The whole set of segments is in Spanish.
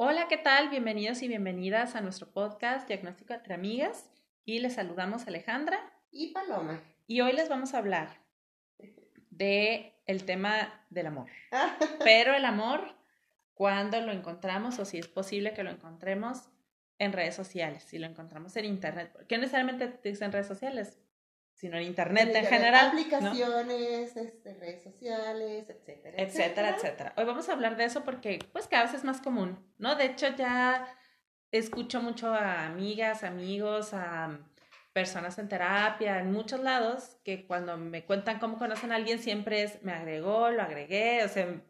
Hola, ¿qué tal? Bienvenidos y bienvenidas a nuestro podcast Diagnóstico entre Amigas. Y les saludamos Alejandra y Paloma. Y hoy les vamos a hablar de el tema del amor. Pero el amor, cuando lo encontramos o si es posible que lo encontremos en redes sociales, si lo encontramos en internet. ¿Qué necesariamente en redes sociales? Sino en internet en, general. Aplicaciones, este, redes sociales, etcétera, etcétera, etcétera. Hoy vamos a hablar de eso porque pues cada vez es más común, ¿no? De hecho ya escucho mucho a amigas, amigos, a personas en terapia, en muchos lados, que cuando me cuentan cómo conocen a alguien siempre es, me agregó, lo agregué, o sea,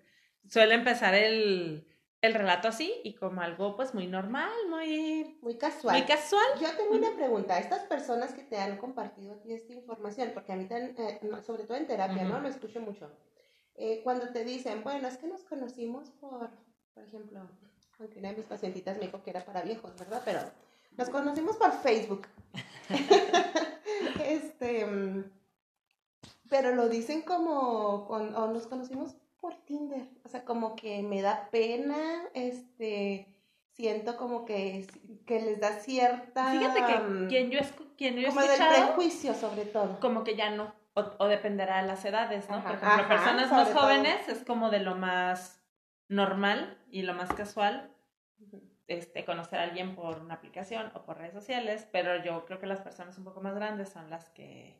suele empezar el, el relato así y como algo pues muy normal, muy... Muy casual. Muy casual. Yo tengo una pregunta. Estas personas que te han compartido esta información, porque a mí, eh, sobre todo en terapia, ¿no? Lo escucho mucho. Eh, cuando te dicen, bueno, es que nos conocimos por, por ejemplo, aunque una de mis pacientitas me dijo que era para viejos, ¿verdad? Pero nos conocimos por Facebook. este, mm, pero lo dicen como, o nos conocimos por Tinder. O sea, como que me da pena, este, siento como que, que les da cierta... Fíjate que mm, quien yo, quien yo he como del prejuicio, sobre todo. Como que ya no, o, dependerá de las edades, ¿no? Por ejemplo, personas más jóvenes es como de lo más normal y lo más casual este, conocer a alguien por una aplicación o por redes sociales, pero yo creo que las personas un poco más grandes son las que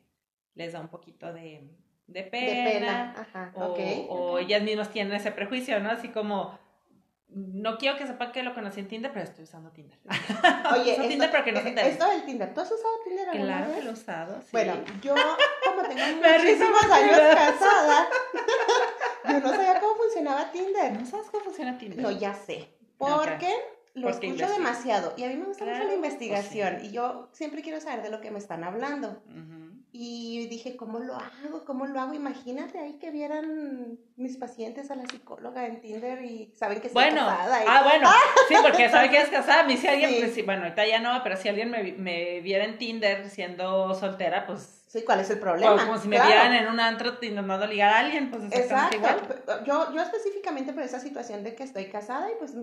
les da un poquito de de pena, Ajá, o, o ellas mismas tienen ese prejuicio, ¿no? Así como, no quiero que sepan que lo conocí en Tinder, pero estoy usando Tinder. Oye, esto, Tinder pero que no se eh, Esto del Tinder, ¿tú has usado Tinder alguna Claro que lo he usado, sí. Bueno, yo como tengo muchísimos años casada, yo no sabía cómo funcionaba Tinder. ¿No sabes cómo funciona Tinder? No, ya sé. Porque lo escucho demasiado y a mí me gusta mucho la investigación y yo siempre quiero saber de lo que me están hablando. Y dije, ¿cómo lo hago? ¿Cómo lo hago? Imagínate ahí que vieran mis pacientes a la psicóloga en Tinder y saben que estoy bueno, casada. Ah, bueno, sí, porque saben que es casada. A mí si alguien, pues, bueno, ahorita ya no, pero si alguien me, me viera en Tinder siendo soltera, pues... Sí, ¿cuál es el problema? Como, si me vieran en un antro intentando ligar a alguien, pues Exacto. Igual. Yo, yo específicamente por esa situación de que estoy casada y pues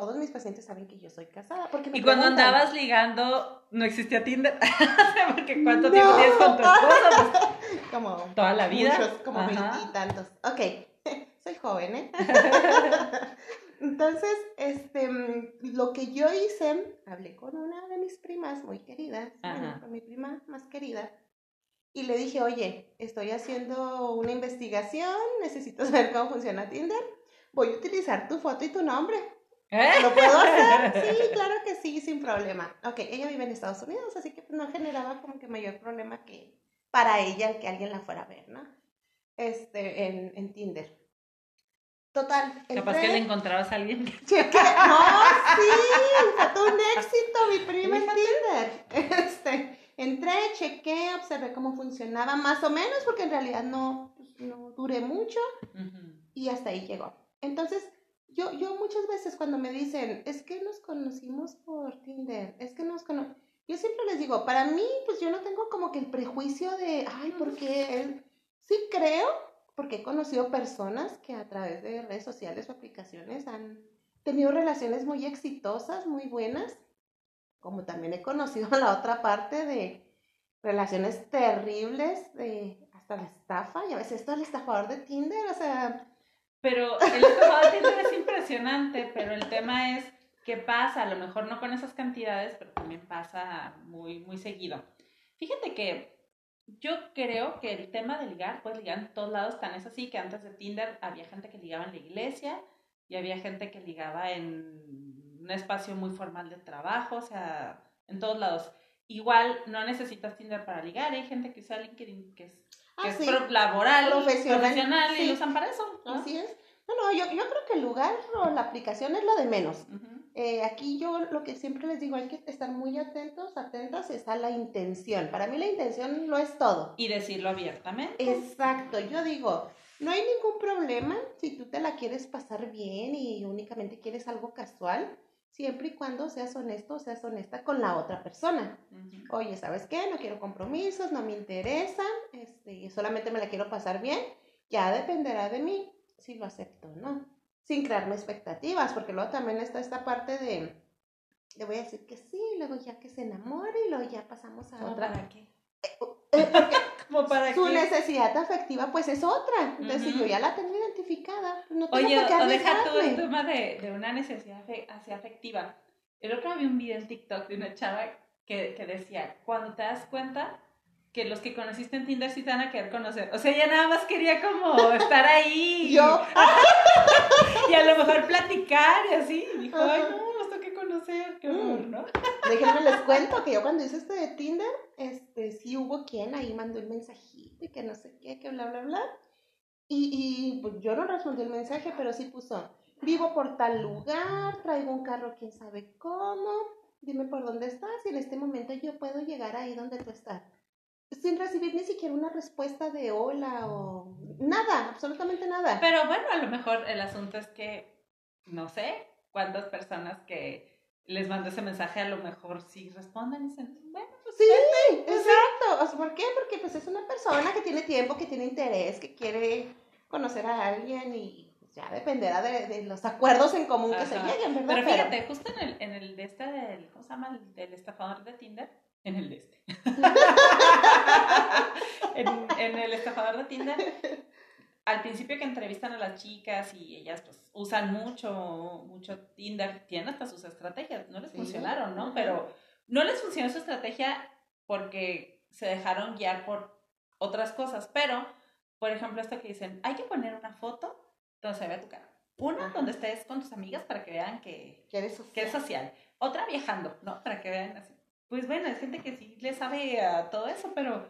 todos mis pacientes saben que yo soy casada. Porque y cuando andabas ligando, no existía Tinder. porque ¿cuánto tiempo tienes con tu esposo? Pues, como toda la vida. Muchos, como veintitantos. Ok, soy joven, ¿eh? Entonces, este, lo que yo hice, hablé con una de mis primas muy queridas, con mi prima más querida, y le dije, oye, estoy haciendo una investigación, necesito saber cómo funciona Tinder, voy a utilizar tu foto y tu nombre ¿Eh? ¿Lo puedo hacer? Sí, claro que sí, sin problema. Ok, ella vive en Estados Unidos, así que no generaba como que mayor problema que para ella que alguien la fuera a ver, ¿no? Este, en, en Tinder. Total. Capaz que le encontrabas a alguien. No, sí, fue todo un éxito mi prima en Tinder. Este, entré, chequé, observé cómo funcionaba, más o menos, porque en realidad no, pues, no duré mucho y hasta ahí llegó. Entonces, yo, yo muchas veces cuando me dicen, es que nos conocimos por Tinder, es que nos conocimos, yo siempre les digo, para mí, pues yo no tengo como que el prejuicio de, ay, porque sí creo, porque he conocido personas que a través de redes sociales o aplicaciones han tenido relaciones muy exitosas, muy buenas, como también he conocido la otra parte de relaciones terribles, de hasta la estafa, y a veces esto es el estafador de Tinder, o sea, pero el estafado Tinder es impresionante, pero el tema es qué pasa, a lo mejor no con esas cantidades, pero también pasa muy, muy seguido. Fíjate que yo creo que el tema de ligar, pues ligar en todos lados, tan es así que antes de Tinder había gente que ligaba en la iglesia y había gente que ligaba en un espacio muy formal de trabajo, o sea, en todos lados. Igual no necesitas Tinder para ligar, hay gente que usa LinkedIn que es que es ah, laboral, profesional, y lo usan para eso. Así es. No, no, yo, yo creo que el lugar o la aplicación es lo de menos. Eh, aquí yo lo que siempre les digo, hay que estar muy atentos, atentas, está la intención. Para mí la intención no es todo. Y decirlo abiertamente. Exacto, yo digo, no hay ningún problema si tú te la quieres pasar bien y únicamente quieres algo casual siempre y cuando seas honesto o seas honesta con la otra persona. Oye, ¿sabes qué? No quiero compromisos, no me interesa, este, solamente me la quiero pasar bien. Ya dependerá de mí si lo acepto o no. sin crearme expectativas, porque luego también está esta parte de, le voy a decir que sí, luego ya que se enamore y luego ya pasamos a otra. ¿Para qué? Eh, porque ¿Como para su qué? necesidad afectiva pues es otra. Entonces, si yo ya la tengo identificada, pues, no tengo Oye, por qué o deja tú el tema de, de una necesidad así afectiva. El otro día vi un video en TikTok de una chava que, que decía, cuando te das cuenta que los que conociste en Tinder sí te van a querer conocer. O sea, ella nada más quería como estar ahí. Yo, Y a lo mejor platicar y así. Y dijo, ay, Ajá. No, conocer. Qué horror, Mm. ¿no? déjenme les cuento que yo cuando hice este de Tinder, este, sí hubo quien ahí mandó el mensajito y que no sé qué, que bla, bla, bla. Y, y pues yo no respondí el mensaje, pero sí puso, vivo por tal lugar, traigo un carro quién sabe cómo, dime por dónde estás y en este momento yo puedo llegar ahí donde tú estás. Sin recibir ni siquiera una respuesta de hola o nada, absolutamente nada. Pero bueno, a lo mejor el asunto es que, no sé, cuántas personas que les mandó ese mensaje a lo mejor sí responden y dicen, bueno, pues Sí, exacto. O sea, ¿Por qué? Porque pues es una persona que tiene tiempo, que tiene interés, que quiere conocer a alguien y pues, ya dependerá de, de los acuerdos en común que se lleguen, ¿verdad? Pero fíjate, justo en el, en el de este del, ¿cómo se llama? El del estafador de Tinder. En el de este. en, en el estafador de Tinder, al principio que entrevistan a las chicas y ellas pues usan mucho, mucho Tinder, tienen hasta sus estrategias, no les Sí. funcionaron, ¿no? Pero no les funcionó su estrategia porque se dejaron guiar por otras cosas, pero, por ejemplo, esto que dicen, hay que poner una foto donde se vea tu cara. Una Ajá. donde estés con tus amigas para que vean que, que eres que es social. Otra viajando, ¿no? Para que vean así. Pues bueno, es gente que sí le sabe a todo eso, pero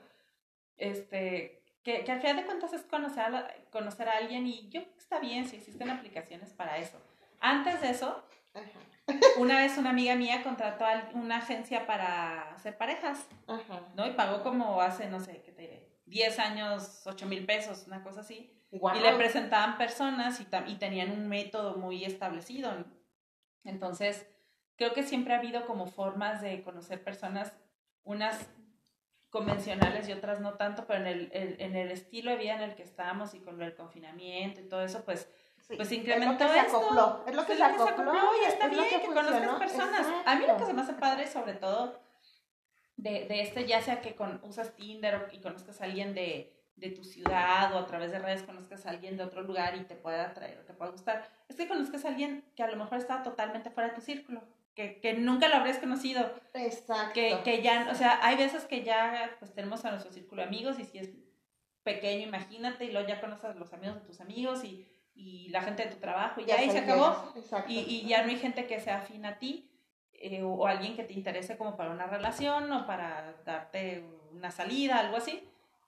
este, que, que al final de cuentas es conocer a, la- conocer a alguien y yo está bien si existen aplicaciones para eso. Antes de eso, Ajá, una vez una amiga mía contrató a una agencia para hacer parejas, ajá. ¿no? Y pagó como hace, no sé, ¿qué te diré? 10 años, 8 mil pesos, una cosa así. Guau. Y le presentaban personas y, tenían un método muy establecido. ¿no? Entonces, creo que siempre ha habido como formas de conocer personas, unas convencionales y otras no tanto, pero en el, el- en el estilo de vida en el que estábamos y con el confinamiento y todo eso, pues Sí, pues es lo incrementó que se esto. acopló, Es lo que es se lo que se acopló. acopló y está es lo bien que, conozcas funcionó. personas. A mí lo que se me hace padre, sobre todo, de, de este, ya sea que con, usas Tinder y conozcas a alguien de, de tu ciudad o a través de redes conozcas a alguien de otro lugar y te pueda atraer o te pueda gustar, es que conozcas a alguien que a lo mejor estaba totalmente fuera de tu círculo, que, que nunca lo habrías conocido, Exacto. que, que ya, o sea, hay veces que ya pues tenemos a nuestro círculo de amigos y si es pequeño, imagínate, y luego ya conoces a los amigos de tus amigos y, y la gente de tu trabajo y ya, ahí se acabó. Exacto. Y, y ya no hay gente que sea afín a ti eh, o, o alguien que te interese como para una relación o para darte una salida, algo así.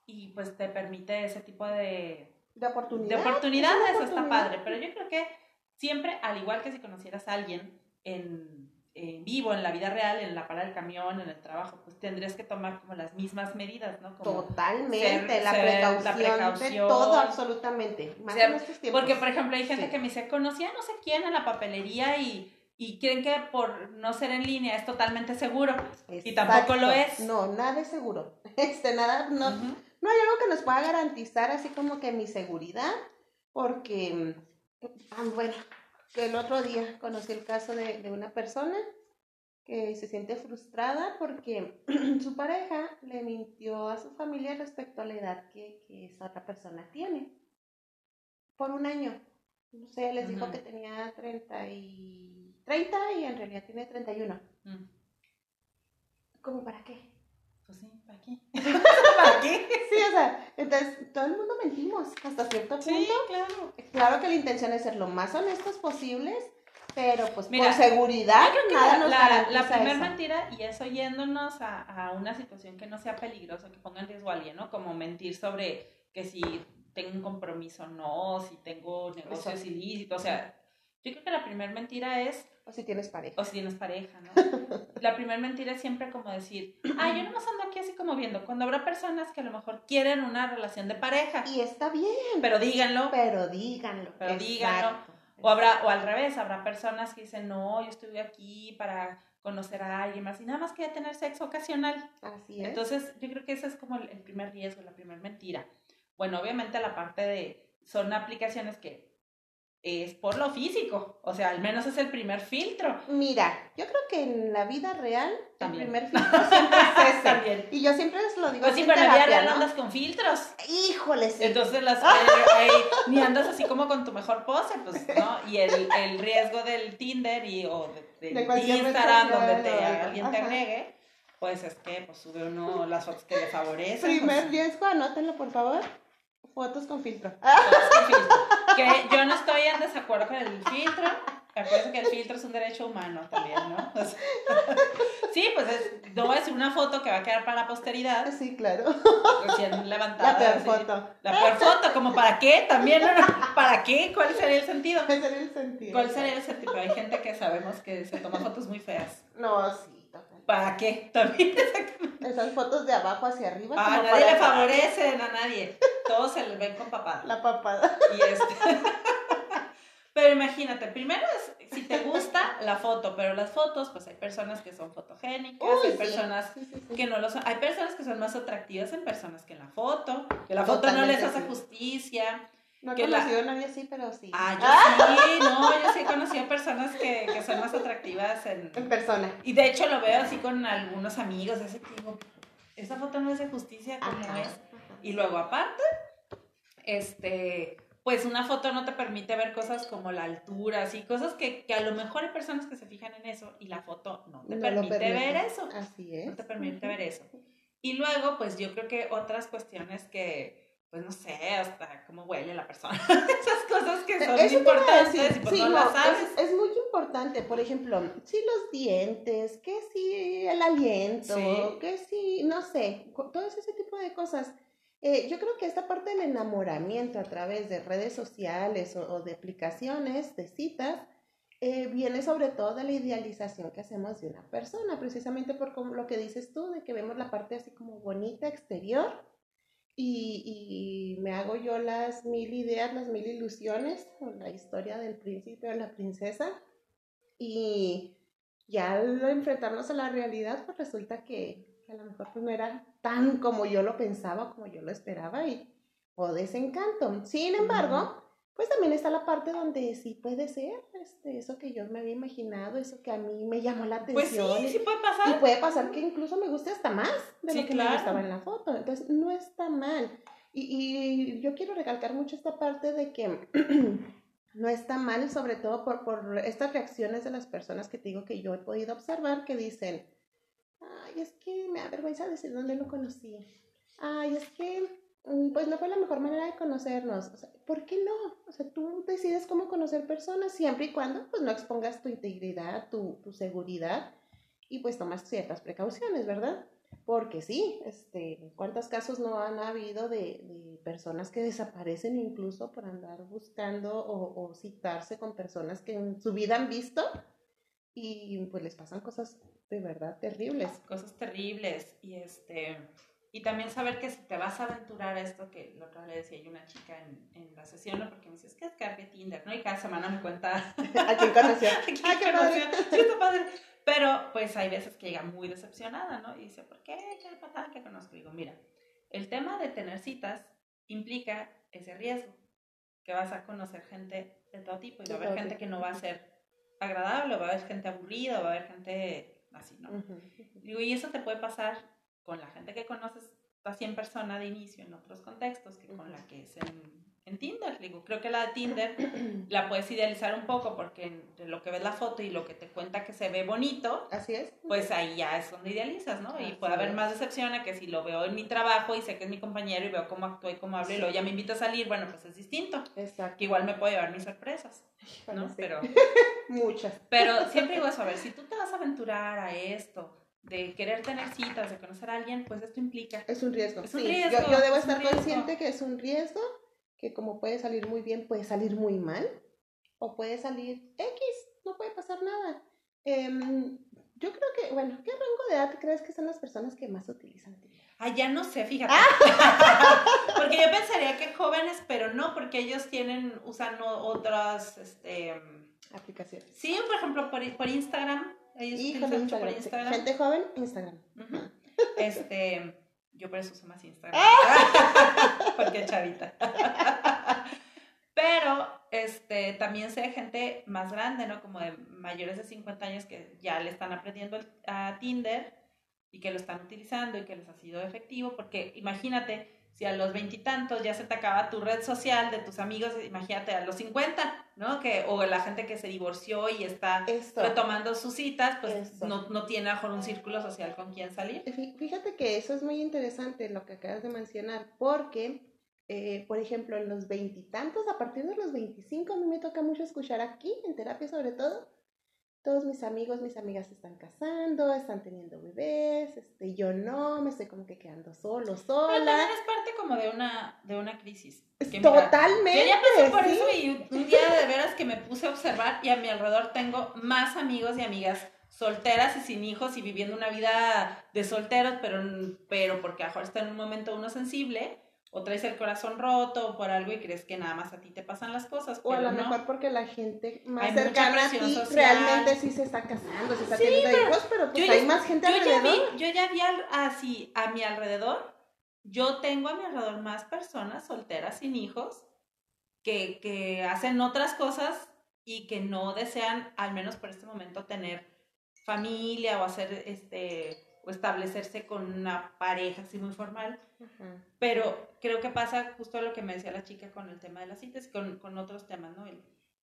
Y pues te permite ese tipo de, de oportunidad. de es oportunidades, está oportunidad. padre. Pero yo creo que siempre, al igual que si conocieras a alguien en, en vivo, en la vida real, en la parada del camión, en el trabajo, pues tendrías que tomar como las mismas medidas, ¿no? Como, Totalmente, ser- la, ser- precaución la de precaución. todo, absolutamente. Más Ser- en estos tiempos. Porque, por ejemplo, hay gente Sí. que me dice, conocía a no sé quién en la papelería y, y creen que por no ser en línea es totalmente seguro. y tampoco lo es. No, nada es seguro. Este, nada, no, no hay algo que nos pueda garantizar así como que mi seguridad, porque, ah, bueno, que el otro día conocí el caso de, de una persona que se siente frustrada porque su pareja le mintió a su familia respecto a la edad que, que esa otra persona tiene. Por un año. No sé, les dijo que tenía 30 y, 30 y en realidad tiene 31. Mm, ¿Cómo para qué? Pues sí, ¿para qué? ¿Para qué? Sí, o sea, entonces todo el mundo mentimos hasta cierto punto. Sí, claro. Claro que la intención es ser lo más honestos posibles, pero pues Mira, por seguridad Yo creo que nada la, nos la, la primera mentira, y eso yéndonos a, a una situación que no sea peligrosa, que ponga en riesgo a alguien, ¿no? Como mentir sobre que si tengo un compromiso o no, si tengo negocios ilícitos, o sea, yo creo que la primera mentira es O si tienes pareja. o si tienes pareja, ¿no? La primera mentira es siempre como decir, ah, yo nomás ando aquí así como viendo, cuando habrá personas que a lo mejor quieren una relación de pareja, Y está bien, pero díganlo, pero díganlo. Pero díganlo. o habrá, o al revés, habrá personas que dicen, no, yo estoy aquí para conocer a alguien más y nada más quería tener sexo ocasional. Así es. Entonces, yo creo que ese es como el primer riesgo, la primera mentira. Bueno, obviamente la parte de, son aplicaciones que es por lo físico, o sea, al menos es el primer filtro. Mira, yo creo que en la vida real También. el primer filtro siempre es ese. También. Y yo siempre les lo digo Pues sí, en pero en la vida real ¿no? andas con filtros. Híjole, sí. Entonces las, eh, ni andas así como con tu mejor pose, pues, ¿no? Y el, el riesgo del Tinder y, o de, Instagram donde te, alguien te agregue, pues es que pues sube uno las fotos que le favorecen. Primer pues, riesgo, anótenlo por favor. Fotos con filtro. fotos con filtro. Que yo no estoy en desacuerdo con el filtro. Acuérdense que el filtro es un derecho humano también, ¿no? O sea, sí, pues es, no es una foto que va a quedar para la posteridad, Sí, claro. recién levantada. La peor así. foto. La peor foto, como para qué también, ¿no? ¿Para qué? ¿Cuál sería el sentido? Ese era el sentido. ¿Cuál sería el sentido? Hay gente que sabemos que se toma fotos muy feas. No, sí. ¿Para qué? También. Esas fotos de abajo hacia arriba. A como nadie le favorecen, a nadie. Todos se les ven con papada. La papada. Y este... Pero imagínate, primero es si te gusta la foto, pero las fotos, pues hay personas que son fotogénicas, Uy, hay sí. personas Sí, sí, sí. que no lo son, hay personas que son más atractivas en personas que en la foto, que la foto no les hace justicia. No he que la- conocido a nadie así, pero sí. Ah, yo sí, no, yo sí he conocido personas que, que son más atractivas en... En persona. Y de hecho lo veo así con algunos amigos, así que digo, esa foto no es de justicia como Ajá. es. Y luego aparte, este, pues una foto no te permite ver cosas como la altura, así, cosas que, que a lo mejor hay personas que se fijan en eso y la foto no te No lo permite permite. ver eso. Así es. No te permite ver eso. Y luego, pues yo creo que otras cuestiones que, pues no sé, hasta cómo huele la persona. Esas cosas que son Eso iba a importantes y pues Sí, no, no, las sabes. Es, es muy importante, por ejemplo, sí los dientes, que sí el aliento, Sí. que sí, no sé, todo ese tipo de cosas. Eh, yo creo que esta parte del enamoramiento a través de redes sociales o, o de aplicaciones, de citas, eh, viene sobre todo de la idealización que hacemos de una persona, precisamente por como lo que dices tú, de que vemos la parte así como bonita exterior y, y me hago yo las mil ideas, las mil ilusiones con la historia del príncipe o la princesa y ya al enfrentarnos a la realidad pues resulta que, que a lo mejor pues no era tan como yo lo pensaba, como yo lo esperaba y o desencanto. Sin embargo, pues también está la parte donde sí puede ser este, eso que yo me había imaginado, eso que a mí me llamó la Pues sí, atención. y- sí puede y pasar. puede pasar que incluso me guste hasta más de Sí, lo que claro. me gustaba en la foto. Entonces, no está mal. Y, y yo quiero recalcar mucho esta parte de que no está mal, sobre todo por, por estas reacciones de las personas que te digo que yo he podido observar que dicen, ay, es que me da vergüenza decir dónde lo conocí. Ay, es que pues no fue la mejor manera de conocernos. ¿por qué no? O sea, tú decides cómo conocer personas siempre y cuando pues no expongas tu integridad, tu, tu seguridad y pues tomas ciertas precauciones, ¿verdad? Porque sí, este, ¿cuántos casos no han habido de, de personas que desaparecen incluso por andar buscando o, o citarse con personas que en su vida han visto y pues les pasan cosas de verdad terribles? Cosas terribles. Y este. Y también saber que si te vas a aventurar a esto, que otra vez le decía yo a una chica en, en la sesión, ¿no? porque me dice, es que es que Tinder, ¿no? Y cada semana me cuenta ¿A quién conoció? ¿Qué ¡Ay, qué padre! conoció? Sí, está padre. Pero pues hay veces que llega muy decepcionada, ¿no? Y dice, ¿por qué? ¿Qué patada que conozco? Digo, mira, el tema de tener citas implica ese riesgo, que vas a conocer gente de todo tipo y va a haber gente que no va a ser agradable, va a haber gente aburrida, va a haber gente así, ¿no? Digo, y eso te puede pasar con la gente que conoces así en persona de inicio en otros contextos que con la que es en, en Tinder. Digo, creo que la de Tinder la puedes idealizar un poco porque entre lo que ves la foto y lo que te cuenta que se ve bonito, Así es. pues ahí ya es donde idealizas, ¿no? Y puede haber es. más decepción a que si lo veo en mi trabajo y sé que es mi compañero y veo cómo actúa y cómo habla y luego ya me invita a salir, bueno, pues es distinto. Exacto. Que igual me puede llevar mis sorpresas, ¿no? Sí. Pero... Muchas. Pero siempre digo eso, a ver, si tú te vas a aventurar a esto, de querer tener citas, de conocer a alguien, pues esto implica. Es un riesgo. Es un sí. riesgo, Yo, yo debo es estar consciente que es un riesgo, que como puede salir muy bien, puede salir muy mal, o puede salir X, no puede pasar nada. Em, yo creo que, bueno, ¿qué rango de edad crees que son las personas que más utilizan Tinder? Ah, ya no sé, fíjate. Ah. porque yo pensaría que jóvenes, pero no, porque ellos tienen, usan otras, este... Aplicaciones. Sí, por ejemplo, por, por Instagram. Ellos Híjole, utilizan mucho por Instagram. Instagram. Gente joven, Instagram. Ujú. Este, yo por eso uso más Instagram. Ah. Porque chavita. Pero este, también sé gente más grande, ¿no? Como de mayores de 50 años que ya le están aprendiendo a Tinder y que lo están utilizando y que les ha sido efectivo, porque imagínate, si a los veintitantos ya se te acaba tu red social de tus amigos, imagínate a los 50, ¿no? Que, o la gente que se divorció y está retomando sus citas, pues no, no, tiene mejor un círculo social con quien salir. Fíjate que eso es muy interesante lo que acabas de mencionar, porque, eh, por ejemplo, en los veintitantos, a partir de los veinticinco, a mí me toca mucho escuchar aquí, en terapia sobre todo, todos mis amigos, mis amigas se están casando, están teniendo bebés, este, yo no, me estoy como que quedando solo, sola. Pero también es parte como de una, de una crisis. Totalmente. yo ya pasé por eso y un día de veras que me puse a observar y a mi alrededor tengo más amigos y amigas solteras y sin hijos y viviendo una vida de solteros, pero, pero porque a está en un momento uno sensible o traes el corazón roto por algo y crees que nada más a ti te pasan las cosas. O a lo mejor porque la gente más cercana a ti realmente sí se está casando, se está teniendo hijos, pero pues hay más gente alrededor. Ya vi, yo ya vi así a mi alrededor, yo tengo a mi alrededor más personas solteras sin hijos que, que hacen otras cosas y que no desean, al menos por este momento, tener familia o hacer este establecerse con una pareja así muy formal. Pero creo que pasa justo lo que me decía la chica con el tema de las citas y con, con otros temas, ¿no?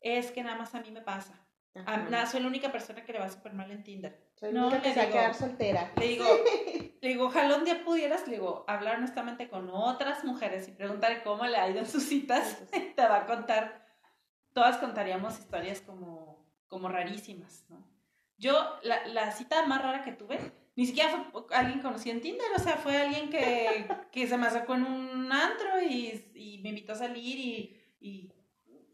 es que nada más a mí me pasa. nada, soy la única persona que le va súper mal en Tinder. Soy no, que se va a quedar soltera. Le digo, le digo, ojalá un día pudieras, le digo, hablar honestamente con otras mujeres y preguntar cómo le ha ido en sus citas. Te va a contar, todas contaríamos historias como, como rarísimas, ¿no? Yo, la, la cita más rara que tuve ni siquiera fue alguien conocido en Tinder, o sea, fue alguien que, que se me acercó en un antro y, y me invitó a salir y, y,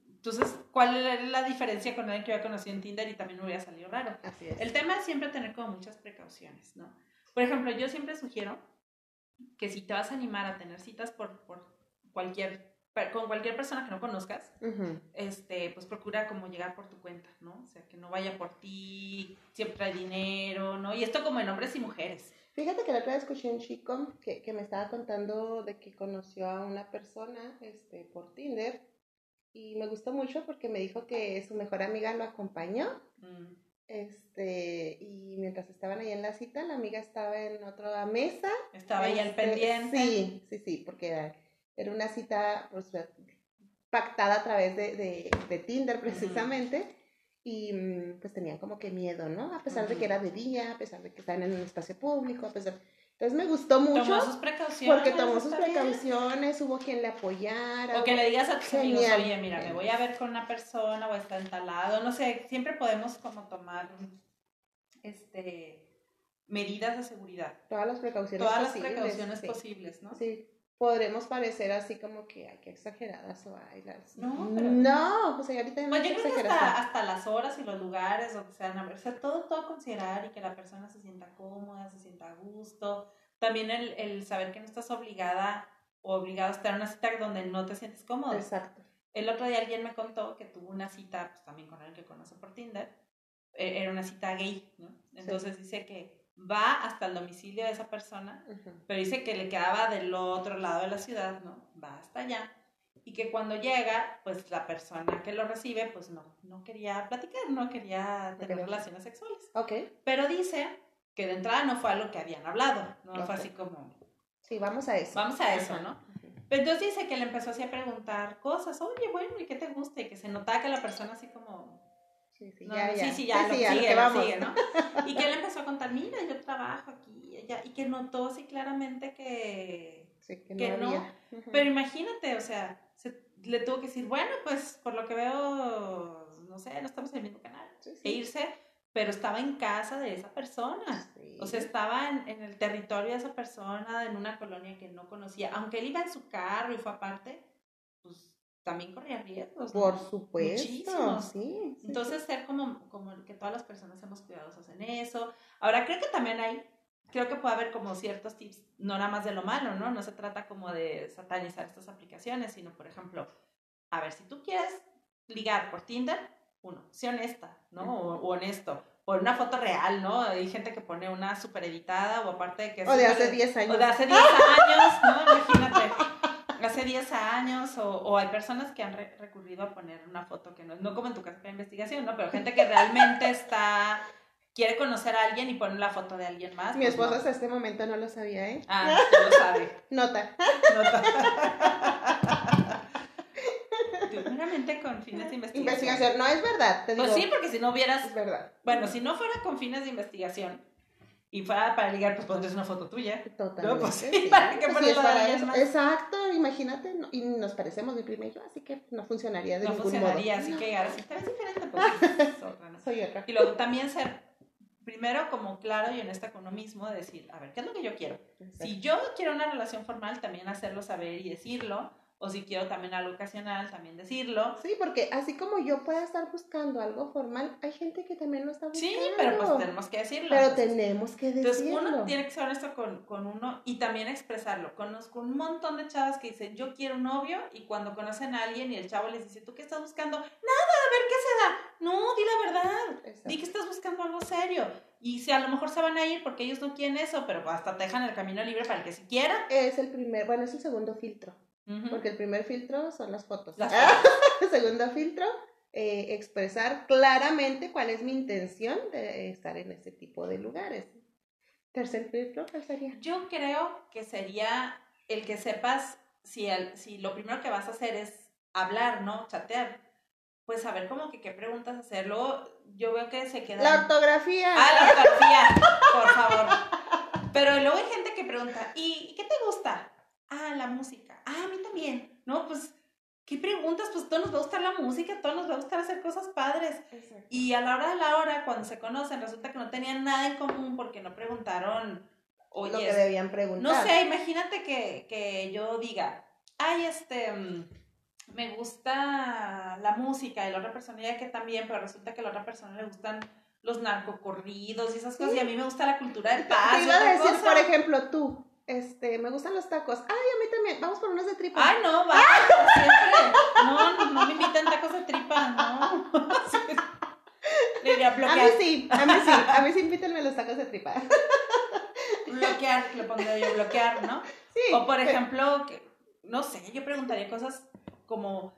entonces, ¿cuál es la diferencia con alguien que había conocido en Tinder y también me hubiera salido raro? Así es. El tema es siempre tener como muchas precauciones, ¿no? Por ejemplo, yo siempre sugiero que si te vas a animar a tener citas por, por cualquier con cualquier persona que no conozcas, este, pues procura como llegar por tu cuenta, ¿no? O sea, que no vaya por ti, siempre hay dinero, ¿no? Y esto como en hombres y mujeres. Fíjate que la otra vez escuché un chico que, que me estaba contando de que conoció a una persona este, por Tinder y me gustó mucho porque me dijo que su mejor amiga lo acompañó. Mm. Este, y mientras estaban ahí en la cita, la amiga estaba en otra mesa. Estaba ahí al este, pendiente. Sí, sí, sí, porque era una cita pues, pactada a través de, de, Tinder precisamente. Y mm, pues tenían como que miedo, ¿no? A pesar de que era de día, a pesar de que estaban en un espacio público, a pesar... Entonces me gustó mucho. Tomó sus precauciones. Porque tomó sus precauciones, hubo quien le apoyara. O que le digas a tus amigos, oye, mira, me voy a ver con una persona o está entalado, no sé, siempre podemos como tomar este medidas de seguridad. Todas las precauciones Todas las precauciones posibles, ¿no? Sí podremos parecer así como que, ay, qué exageradas o ay, las... No, pero... No, pues ahorita no pues yo creo que hasta, hasta, las horas y los lugares, o sea, o sea, todo, todo considerar y que la persona se sienta cómoda, se sienta a gusto. También el, el saber que no estás obligada o obligado a estar en una cita donde no te sientes cómodo. Exacto. El otro día alguien me contó que tuvo una cita, pues también con alguien que conoce por Tinder, e, era una cita gay, ¿no? Entonces dice que va hasta el domicilio de esa persona, pero dice que le quedaba del otro lado de la ciudad, ¿no? Va hasta allá. Y que cuando llega, pues la persona que lo recibe, pues no, no quería platicar, no quería tener relaciones sexuales. Ok. Pero dice que de entrada no fue a lo que habían hablado, no fue así como... Sí, vamos a eso. Vamos a eso, ¿no? Pero entonces dice que le empezó así a preguntar cosas, oye, bueno, ¿y qué te gusta? Y que se notaba que la persona así como Sí, sí, ya, ya. Sí, sí, ya, lo sigue, lo sigue, ¿no? Y que él empezó a contar, mira, yo trabajo aquí, y que notó así claramente que, que no. Pero imagínate, o sea, le tuvo que decir, bueno, pues por lo que veo, no sé, no estamos en el mismo canal. E irse, pero estaba en casa de esa persona. O sea, estaba en, en, el territorio de esa persona, en una colonia que no conocía. Aunque él iba en su carro y fue aparte, pues también corría riesgos. Por supuesto. Muchísimos. Sí, Entonces, ser como, como que todas las personas seamos cuidadosas en eso. Ahora, creo que también hay, creo que puede haber como ciertos tips, no nada más de lo malo, ¿no? No se trata como de satanizar estas aplicaciones, sino, por ejemplo, a ver, si tú quieres ligar por Tinder, uno, sé honesta, ¿no? O, honesto. O una foto real, ¿no? Hay gente que pone una super editada o aparte de que... O de hace 10 años. O de hace 10 años, ¿no? Imagínate. hace 10 años, o, o hay personas que han re- recurrido a poner una foto que no es, no como en tu caso de investigación, ¿no? Pero gente que realmente está, quiere conocer a alguien y pone la foto de alguien más. Mi pues esposo no. hasta este momento no lo sabía, ¿eh? Ah, no lo sabe. Nota. Tú, meramente con fines de investigación. Investigación, no es verdad, te digo. Pues sí, porque si no hubieras, Es verdad. bueno, si no fuera con fines de investigación y fuera para ligar, pues pondrías una foto tuya. Totalmente. No, pues sí, ¿para qué Pues sí, para eso. Exacto, imagínate, no- y nos parecemos mi prima y yo, así que no funcionaría de No ningún funcionaría, modo. así que ahora si te ves diferente, pues es otra, ¿no? Soy otra. Y luego también ser, primero como claro y honesta con uno mismo, de decir, a ver, ¿qué es lo que yo quiero? Si yo quiero una relación formal, también hacerlo saber y decirlo, o si quiero también algo ocasional, también decirlo. Sí, porque así como yo pueda estar buscando algo formal, hay gente que también lo está buscando. Sí, pero pues tenemos que decirlo. Pero Entonces, tenemos que Entonces decirlo. uno tiene que ser honesto con, con uno y también expresarlo. Conozco un montón de chavas que dicen, yo quiero un novio y cuando conocen a alguien y el chavo les dice, ¿tú qué estás buscando? Nada, a ver qué se da. No, di la verdad. Exacto. Di que estás buscando algo serio. Y si a lo mejor se van a ir porque ellos no quieren eso, pero hasta te dejan el camino libre para el que si quiera. Es el primer, bueno, es el segundo filtro, Porque el primer filtro son las fotos. Las el segundo filtro, eh, expresar claramente cuál es mi intención de estar en ese tipo de lugares. Tercer filtro, ¿cuál sería? Yo creo que sería el que sepas si, el, si lo primero que vas a hacer es hablar, ¿no? Chatear. Pues saber como que qué preguntas hacer. Luego yo veo que se queda... La ortografía. Ah, la ortografía, por favor. Pero luego hay gente que pregunta, ¿y y qué te gusta? La música. Ah, a mí también. No, pues, ¿qué preguntas? Pues todos nos va a gustar la música, todos nos va a gustar hacer cosas padres. Exacto. Y a la hora de la hora, cuando se conocen, resulta que no tenían nada en común porque no preguntaron, oye, lo que debían preguntar. no sé, imagínate que, que yo diga, ay, este, mm, me gusta la música y la otra persona ya que también, pero resulta que a la otra persona le gustan los narcocorridos y esas cosas, Sí. y a mí me gusta la cultura de Te paz. y iba a decir, cosa. por ejemplo, tú, este, me gustan los tacos. Ay, a mí también. Vamos por unos de tripa. Ay, no, va, siempre. No, no, no me invitan tacos de tripa, no. Le diría a mí bloquear, sí, a mí sí, a mí sí invítenme los tacos de tripa. bloquear, le pondría yo bloquear, ¿no? Sí. O por pero- ejemplo, que, no sé, yo preguntaría cosas como,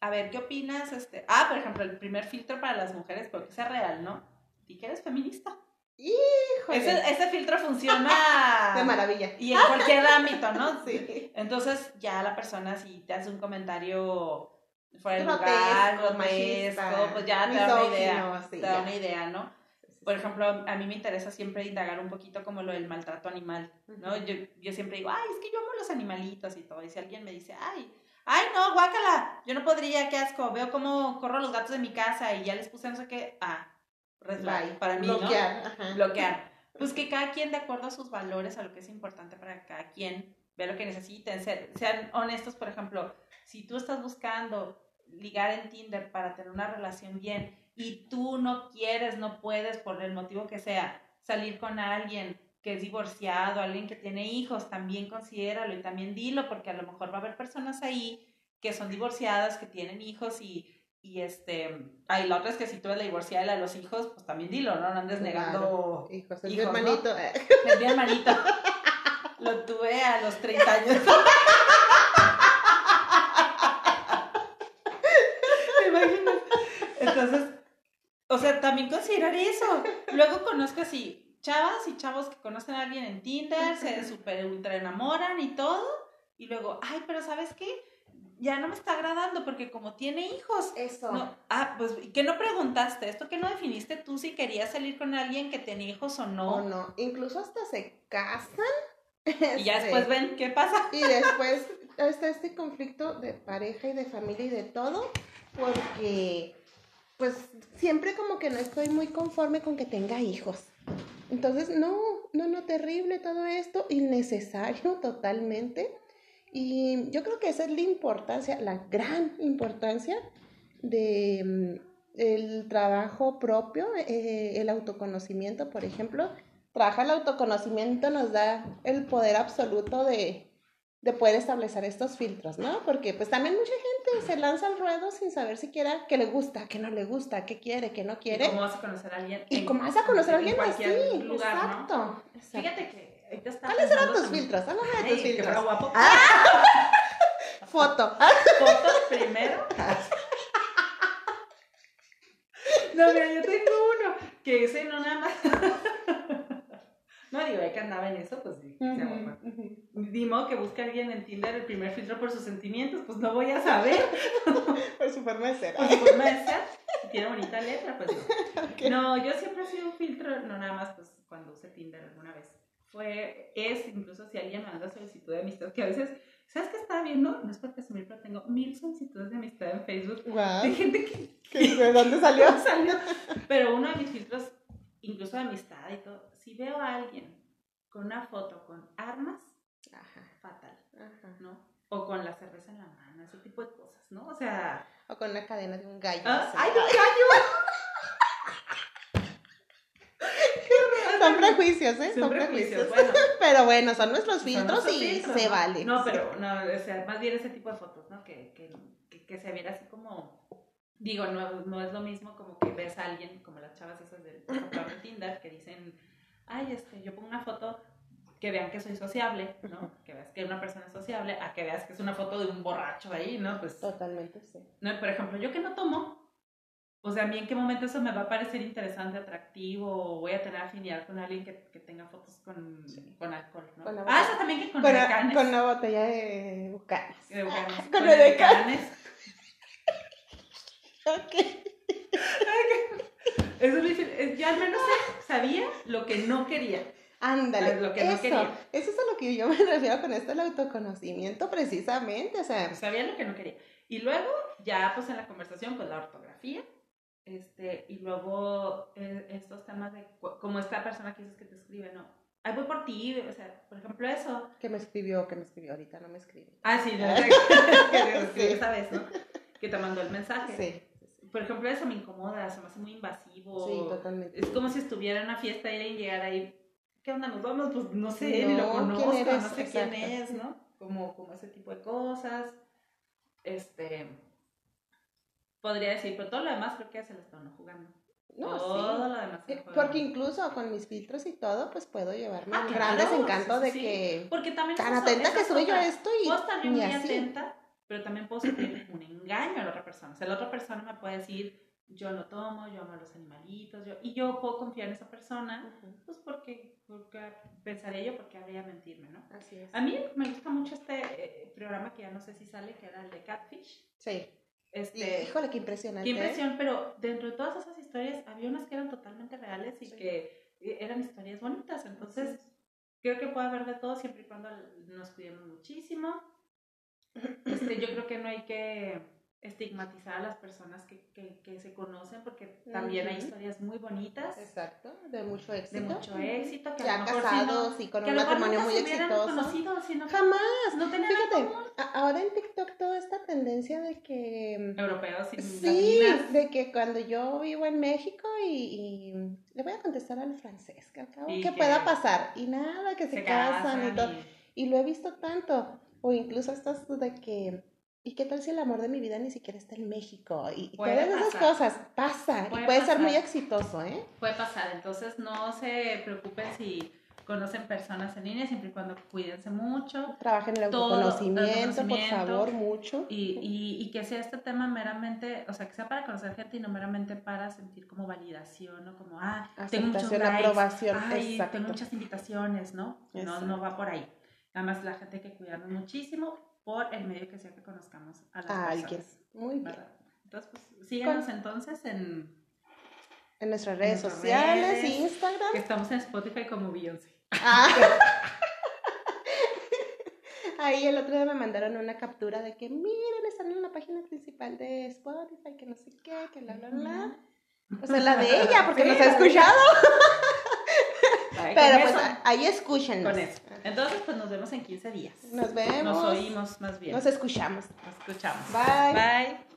a ver, ¿qué opinas? Este, ah, por ejemplo, el primer filtro para las mujeres, pero que sea real, ¿no? ¿Y que eres feminista? Híjole, Ese, ese filtro funciona de maravilla. y en cualquier ámbito, ¿no? Sí. Entonces ya la persona si te hace un comentario fuera de lugar, grotesco, pues ya te da una idea, sí, te da una idea, ¿no? Por ejemplo, a mí me interesa siempre indagar un poquito como lo del maltrato animal, ¿no? Yo, yo siempre digo, ay, es que yo amo los animalitos y todo. Y si alguien me dice, ay, ay, no, guácala, yo no podría, qué asco, veo cómo corro los gatos de mi casa y ya les puse no sé qué, ah, red flag para mí, Bloquear, ¿no? ajá. Bloquear. Pues que cada quien, de acuerdo a sus valores, a lo que es importante para cada quien, vea lo que necesiten, ser- sean honestos, por ejemplo, si tú estás buscando ligar en Tinder para tener una relación bien y tú no quieres, no puedes, por el motivo que sea, salir con alguien que es divorciado, alguien que tiene hijos, también considéralo y también dilo, porque a lo mejor va a haber personas ahí que son divorciadas, que tienen hijos y, y este, hay la otra es que si tú eres la divorciada la de los hijos, pues también dilo, ¿no? No andes negando, Hijos, es mi hijos, ¿no? hermanito. eh. es mi hermanito. Lo tuve a los 30 años. ¿Te imaginas? Entonces, o sea, también considerar eso. Luego conozco así, chavas y chavos que conocen a alguien en Tinder, se super ultra enamoran y todo. Y luego, ay, pero ¿sabes qué? Ya no me está agradando porque como tiene hijos. Eso. No, ah, pues, ¿y ¿qué no preguntaste? ¿Esto que no definiste tú si querías salir con alguien que tenía hijos o no? O no. Incluso hasta se casan. Y ya Este, después ven qué pasa. Y después está este conflicto de pareja y de familia y de todo, porque pues siempre como que no estoy muy conforme con que tenga hijos. Entonces, no, no, no, terrible todo esto, innecesario totalmente. Y yo creo que esa es la importancia, la gran importancia de mm, el trabajo propio, eh, el autoconocimiento, por ejemplo. Trabajar el autoconocimiento nos da el poder absoluto de, de poder establecer estos filtros, ¿no? Porque pues también mucha gente se lanza al ruedo sin saber siquiera qué le gusta, qué no le gusta, qué quiere, qué no ¿Y quiere. cómo vas a conocer a alguien? Y en- cómo vas a conocer a en alguien así. lugar, ¿no? exacto. Fíjate que ¿Cuáles eran tus también- filtros? Háblame de tus filtros. guapo. Foto. Foto primero. No, mira, yo tengo uno que ese no nada más. No, digo, ya que andaba en eso, pues sí. Dimo que busca alguien en Tinder el primer filtro por sus sentimientos, pues no voy a saber. por su forma de ser. Por su forma de ser. Si tiene bonita letra, pues no. No, yo siempre he sido un filtro, no nada más, pues cuando use Tinder alguna vez. Fue, es, incluso si alguien me manda solicitud de amistad, que a veces ¿Sabes qué estaba viendo? No es por presumir, pero tengo mil solicitudes de amistad en Facebook. Wow. De gente que... ¿De dónde salió? salió? Pero uno de mis filtros, incluso de amistad y todo, si veo a alguien con una foto con armas, Ajá. fatal, Ajá. ¿no? O con la cerveza en la mano, ese tipo de cosas, ¿no? O sea... O con una cadena de un gallo. ¿Ah? ¡Ay, un gallo! Son prejuicios, ¿eh? Son, prejuicios. Bueno, pero bueno, son nuestros filtros y se vale. No, pero no, o sea, más bien ese tipo de fotos, ¿no? Que, que, que, se viera así como. Digo, no, no es lo mismo como que ves a alguien, como las chavas esas del de Tinder, que dicen, ay, este, yo pongo una foto que vean que soy sociable, ¿no? Que veas que una persona es sociable, a que veas que es una foto de un borracho ahí, ¿no? Pues. Totalmente, sí. No, por ejemplo, yo que no tomo, o sea, a mí en qué momento eso me va a parecer interesante, atractivo, o voy a tener afinidad con alguien que, que tenga fotos con, con alcohol, ¿no? ah, eso también que con con, decanes. Con una botella de bucanes. De bucanes. con, con de decanes. ok. Eso es yo al menos sabía lo que no quería. Ándale, lo que eso, no quería. Eso es a lo que yo me refiero con esto, el autoconocimiento, precisamente, o sea. Sabía lo que no quería. Y luego, ya pues en la conversación, pues la ortografía, este, y luego eh, estos temas de, como esta persona que dices que te escribe, ¿no? Ahí voy por ti, o sea, por ejemplo, eso. Que me escribió, que me escribió, ahorita no me escribe. Ah, sí, no, que, esa vez, ¿no? Que te mandó el mensaje. Sí. Por ejemplo, eso me incomoda, se me hace muy invasivo. Sí, totalmente. Es como si estuviera en una fiesta y alguien llegara ahí, ¿qué onda? Nos vamos, pues no sé, ni lo conozco, no sé quién es, ¿no? Como, como ese tipo de cosas. Este podría decir, pero todo lo demás creo que se lo están jugando. No, todo lo demás. Eh, porque incluso con mis filtros y todo, pues puedo llevarme ah, grandes encantos de que. Porque también. Tan atenta que soy yo a esto y. Puedo estar muy atenta, pero también puedo sentir un engaño a la otra persona. O sea, la otra persona me puede decir, yo lo tomo, yo amo a los animalitos, yo, y yo puedo confiar en esa persona, pues porque, porque pensaría yo, porque habría mentirme, ¿no? Así es. A mí me gusta mucho este eh, programa que ya no sé si sale, que era el de Catfish. Sí. Este, Híjole, qué impresionante. Qué ¿eh? impresión, pero dentro de todas esas historias había unas que eran totalmente reales y que eran historias bonitas. Entonces, creo que puede haber de todo siempre y cuando nos cuidemos muchísimo. Este, yo creo que no hay que estigmatizar a las personas que, que, que se conocen porque también hay historias muy bonitas. Exacto, de mucho éxito. De mucho éxito. Que ya casados y con un matrimonio muy exitoso. Conocido, Jamás. No Fíjate, ahora en TikTok toda esta tendencia de que... Europeos y Sí, de que cuando yo vivo en México y, le voy a contestar al francés, que acabo que, pueda pasar. Y nada, que se, casan, y todo. Y lo he visto tanto. O incluso estas de que ¿Y qué tal si el amor de mi vida ni siquiera está en México? Y todas esas cosas pasan puede y puede ser muy exitoso, ¿eh? Puede pasar, entonces no se preocupen si conocen personas en línea, siempre y cuando cuídense mucho. Trabajen en el autoconocimiento, por favor, mucho. Y, y, y, que sea este tema meramente, o sea, que sea para conocer gente y no meramente para sentir como validación, ¿no? Como, ah, tengo muchos likes, aprobación, ay, tengo muchas invitaciones, ¿no? No, no va por ahí. Además, la gente hay que cuidarnos muchísimo por el medio que sea que conozcamos a las a alguien. Muy bien. Entonces, pues síganos entonces en... En nuestras redes sociales, Instagram. Que estamos en Spotify como Beyoncé. Ah. Ahí el otro día me mandaron una captura de que miren, están en la página principal de Spotify, que no sé qué, que bla, bla, bla. O sea, la de ella, porque nos ha escuchado. Pero pues ahí escuchen. Con eso. Entonces, pues nos vemos en 15 días. Nos vemos. Nos oímos más bien. Nos escuchamos. Nos escuchamos. Bye. Bye.